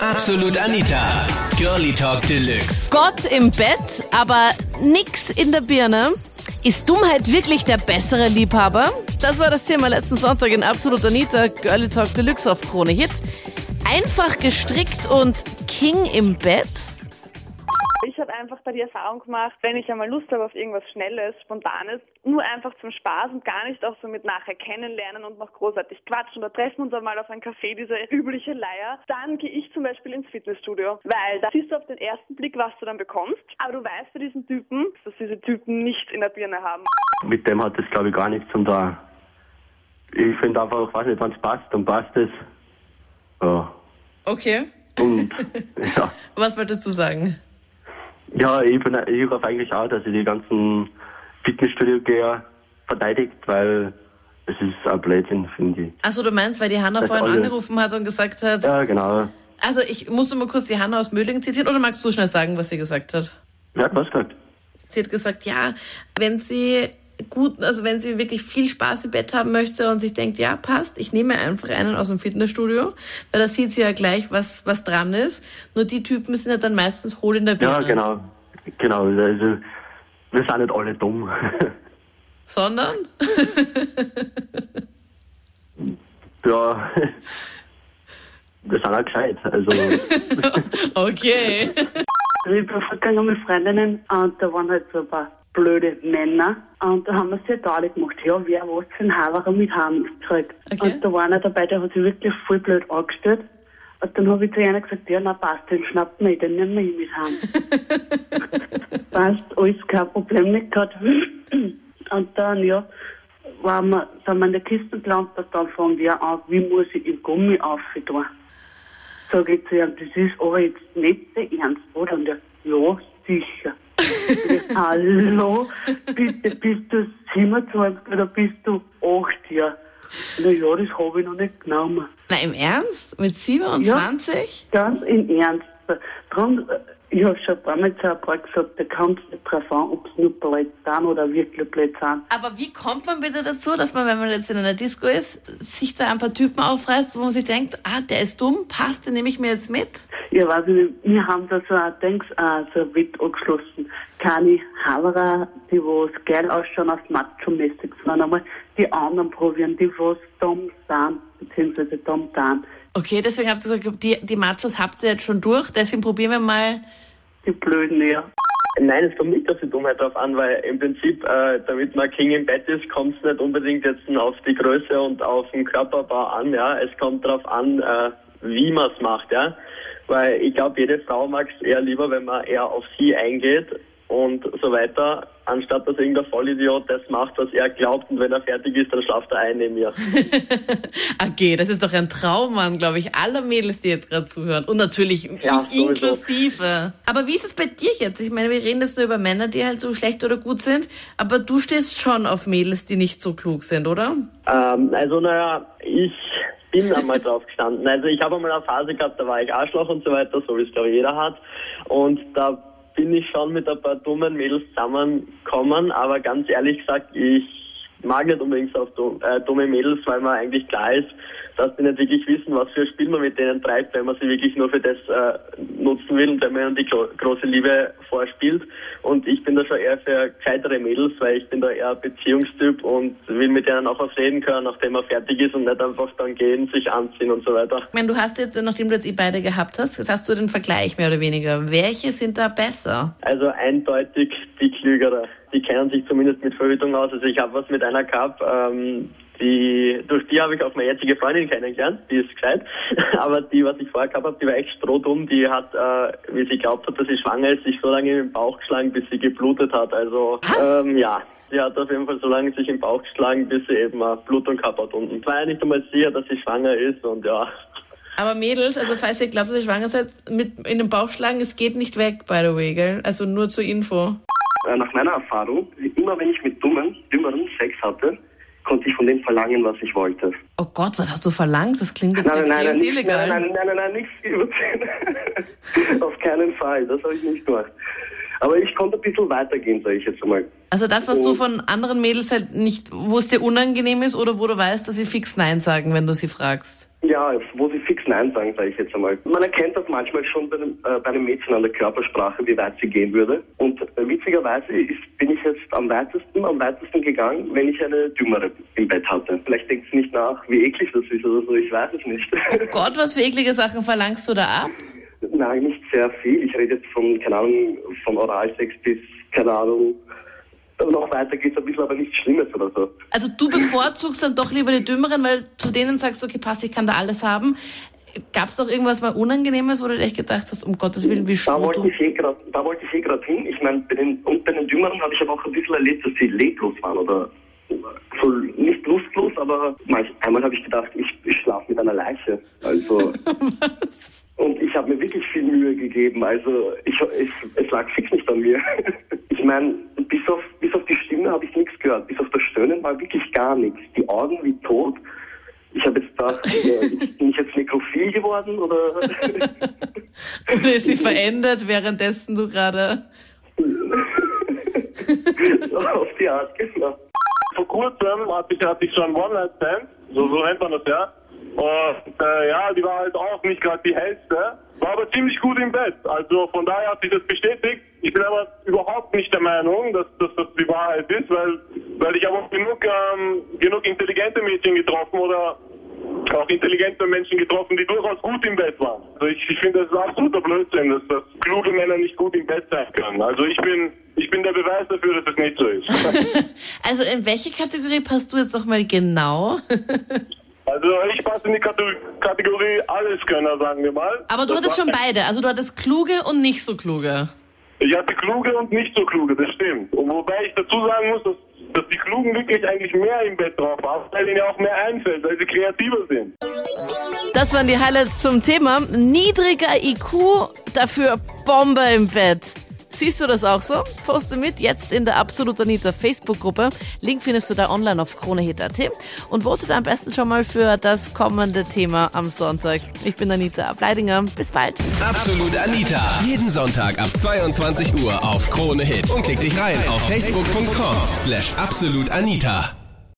Absolut Anita. Girlie Talk Deluxe. Gott im Bett, aber nix in der Birne. Ist Dummheit wirklich der bessere Liebhaber? Das war das Thema letzten Sonntag in Absolut Anita, Girlie Talk Deluxe auf Krone Hit. Einfach gestrickt und King im Bett? Ich habe einfach da die Erfahrung gemacht, wenn ich einmal Lust habe auf irgendwas Schnelles, Spontanes, nur einfach zum Spaß und gar nicht auch so mit nachher kennenlernen und noch großartig quatschen oder treffen uns einmal auf ein Café, diese übliche Leier, dann gehe ich zum Beispiel ins Fitnessstudio, weil da siehst du auf den ersten Blick, was du dann bekommst, aber du weißt bei diesen Typen, dass diese Typen nicht in der Birne haben. Mit dem hat das, glaube ich, gar nichts zum da. Ich finde einfach, weiß nicht, wenn es passt, dann passt es. Ja. Okay. Und ja. Was wolltest du sagen? Ja, ich, bin, ich hoffe eigentlich auch, dass ich die ganzen Fitnessstudio-Geher verteidigt, weil es ist ein Blödsinn, finde ich. Achso, du meinst, weil die Hanna Das vorhin alle- angerufen hat und gesagt hat, Ja, genau. also ich musste mal kurz die Hanna aus Mödling zitieren oder magst du schnell sagen, was sie gesagt hat? Wer hat was gesagt? Sie hat gesagt, ja, wenn sie gut, also wenn sie wirklich viel Spaß im Bett haben möchte und sich denkt, ja, passt, ich nehme einfach einen aus dem Fitnessstudio, weil da sieht sie ja gleich, was, was dran ist. Nur die Typen sind ja dann meistens hohl in der Birne. Ja, genau. Genau, also wir sind nicht alle dumm. Sondern? ja, wir sind auch gescheit. Also, Okay. Ich bin vergangen mit Freundinnen und da waren halt so ein paar blöde Männer und da haben wir sehr deutlich gemacht, ja, wer was für ein Haverer mit haben gekriegt. Okay. Und da war einer dabei, der hat sich wirklich voll blöd angestellt. Und dann habe ich zu einer gesagt, ja, na passt, den schnappt man, den nehmen wir ihn mit heim. passt, alles kein Problem nicht gehabt. Und dann, ja, waren wir, sind wir in der Kiste gelandet und dann fangen wir an, wie muss ich im Gummi aufgetan. Sag ich zu ihm, das ist aber jetzt nicht der Ernst, oder? Und er, ja, sicher. Hallo, bitte, bist du 27 oder bist du 8 Jahre? Na ja, das habe ich noch nicht genommen. Na, im Ernst? Mit 27? Ganz im Ernst. Drum, äh, ich habe schon ein paar Mal zu ein paar gesagt, da kommt es nicht drauf an, ob es nur blöd sind oder wirklich blöd sind. Aber wie kommt man bitte dazu, dass man, wenn man jetzt in einer Disco ist, sich da ein paar Typen aufreißt, wo man sich denkt, ah, der ist dumm, passt, den nehme ich mir jetzt mit? Ja, weiß ich nicht, wir haben da so ein Dings, äh, so ein Wett angeschlossen. Keine Haverer, die was geil ausschauen, auf Macho-mäßig, sondern einmal die anderen probieren, die was dumm sind, beziehungsweise dumm sind. Okay, deswegen habt ihr gesagt, die, die Machos habt ihr jetzt schon durch, deswegen probieren wir mal. Die Blöden, ja. Nein, es kommt nicht auf die Dummheit drauf an, weil im Prinzip, äh, damit man King im Bett ist, kommt es nicht unbedingt jetzt auf die Größe und auf den Körperbau an, ja. Es kommt darauf an, äh, wie man es macht, ja. Weil ich glaube, jede Frau mag es eher lieber, wenn man eher auf sie eingeht und so weiter, anstatt dass irgendein Vollidiot das macht, was er glaubt und wenn er fertig ist, dann schlaft er ein neben mir. Okay, das ist doch ein Traummann, glaube ich, aller Mädels, die jetzt gerade zuhören. Und natürlich Ja, ich inklusive. Aber wie ist es bei dir jetzt? Ich meine, wir reden jetzt nur über Männer, die halt so schlecht oder gut sind, aber du stehst schon auf Mädels, die nicht so klug sind, oder? Ähm, also naja, ich bin einmal drauf gestanden. Also ich habe einmal eine Phase gehabt, da war ich Arschloch und so weiter, so wie es glaube ich jeder hat. Und da bin ich schon mit ein paar dummen Mädels zusammengekommen, aber ganz ehrlich gesagt, ich mag nicht unbedingt so auf äh, dumme Mädels, weil man eigentlich klar ist, dass die nicht wirklich wissen, was für ein Spiel man mit denen treibt, wenn man sie wirklich nur für das äh, nutzen will und wenn man ihnen die gro große Liebe vorspielt. Und ich bin da schon eher für gescheitere Mädels, weil ich bin da eher Beziehungstyp und will mit denen auch was reden können, nachdem man fertig ist und nicht einfach dann gehen, sich anziehen und so weiter. Ich meine, du hast jetzt, nachdem du jetzt eh beide gehabt hast, jetzt hast du den Vergleich mehr oder weniger. Welche sind da besser? Also eindeutig die Klügere. Die kennen sich zumindest mit Verhütung aus. Also ich habe was mit einer gehabt, ähm, die, durch die habe ich auch meine jetzige Freundin kennengelernt, die ist gescheit. Aber die, was ich vorher gehabt habe, die war echt strohdumm. Die hat, äh, wie sie glaubt hat, dass sie schwanger ist, sich so lange in den Bauch geschlagen, bis sie geblutet hat. Also Was? ähm, ja. Sie hat auf jeden Fall so lange sich im Bauch geschlagen, bis sie eben äh, Blutung gehabt hat unten. Ich war ja nicht einmal sicher, dass sie schwanger ist und ja. Aber Mädels, also falls ihr glaubt, dass ihr schwanger seid, mit in den Bauch schlagen, es geht nicht weg, by the way, gell? Also nur zur Info. Äh, Nach meiner Erfahrung, immer wenn ich mit dummen, jüngeren Sex hatte, konnte ich von dem verlangen, was ich wollte. Oh Gott, was hast du verlangt? Das klingt jetzt nicht, illegal. nein, nein, nein, nein, nein, nichts überziehen. Auf keinen Fall, das habe ich nicht gemacht. Aber ich konnte ein bisschen weitergehen, sage ich jetzt einmal. Also das, was du von anderen Mädels halt nicht, wo es dir unangenehm ist oder wo du weißt, dass sie fix Nein sagen, wenn du sie fragst. Ja, wo sie fix Nein sagen, sage ich jetzt einmal. Man erkennt das manchmal schon bei einem, äh, bei einem Mädchen an der Körpersprache, wie weit sie gehen würde. Und äh, witzigerweise ist, bin ich jetzt am weitesten, am weitesten gegangen, wenn ich eine Dümmere im Bett hatte. Vielleicht denkt sie nicht nach, wie eklig das ist oder so, ich weiß es nicht. Oh Gott, was für eklige Sachen verlangst du da ab? Nein, nicht sehr viel. Ich rede jetzt von, keine Ahnung, von Oralsex bis, keine Ahnung, noch weiter geht's ein bisschen, aber nichts Schlimmes oder so. Also du bevorzugst dann doch lieber die Dümmeren, weil zu denen sagst du, okay, passt, ich kann da alles haben. Gab es doch irgendwas mal Unangenehmes, wo du echt gedacht hast, um Gottes Willen, wie Da wollte ich eh grad, da wollte ich eh gerade hin. Ich meine, bei den, und bei den Dümmeren habe ich aber auch ein bisschen erlebt, dass sie leblos waren oder so nicht lustlos, aber manch, einmal habe ich gedacht, ich, ich schlafe mit einer Leiche. Also und ich habe mir wirklich viel Mühe gegeben. Also ich, es, es lag fix nicht an mir. Ich meine, bis auf, bis auf die Stimme habe ich nichts gehört. Bis auf das Stöhnen war wirklich gar nichts. Die Augen wie tot. Ich habe jetzt gedacht, äh, bin ich jetzt nekrophil geworden oder? Oder ist sie verändert, währenddessen du gerade... auf die Art, genau. Vor kurzem hatte ich, hatte ich schon One-Night-Stand, so, so nennt man das ja. Und äh, ja, die war halt auch nicht gerade die hellste, war aber ziemlich gut im Bett. Also von daher hat sich das bestätigt. Ich bin aber überhaupt nicht der Meinung, dass, dass das die Wahrheit ist, weil, weil ich habe auch genug, ähm, genug intelligente Mädchen getroffen oder auch intelligente Menschen getroffen, die durchaus gut im Bett waren. Also ich, ich finde, das ist absoluter Blödsinn, dass, dass kluge Männer nicht gut im Bett sein können. Also ich bin, ich bin der Beweis dafür, dass es nicht so ist. Also in welche Kategorie passt du jetzt noch mal genau? Also ich passe in die Kategorie, Alleskönner, sagen wir mal. Aber du Das hattest schon beide. Also du hattest kluge und nicht so kluge. Ich hatte kluge und nicht so kluge, das stimmt. Und wobei ich dazu sagen muss, dass, dass die Klugen wirklich eigentlich mehr im Bett drauf haben, weil ihnen ja auch mehr einfällt, weil sie kreativer sind. Das waren die Highlights zum Thema. Niedriger IQ, dafür Bombe im Bett. Siehst du das auch so? Poste mit jetzt in der Absolut Anita Facebook-Gruppe. Link findest du da online auf kronehit.at und vote da am besten schon mal für das kommende Thema am Sonntag. Ich bin Anita Ableidinger. Bis bald. Absolut Anita. Jeden Sonntag ab 22 Uhr auf Krone Hit. Und klick dich rein auf facebook.com slash absolutanita.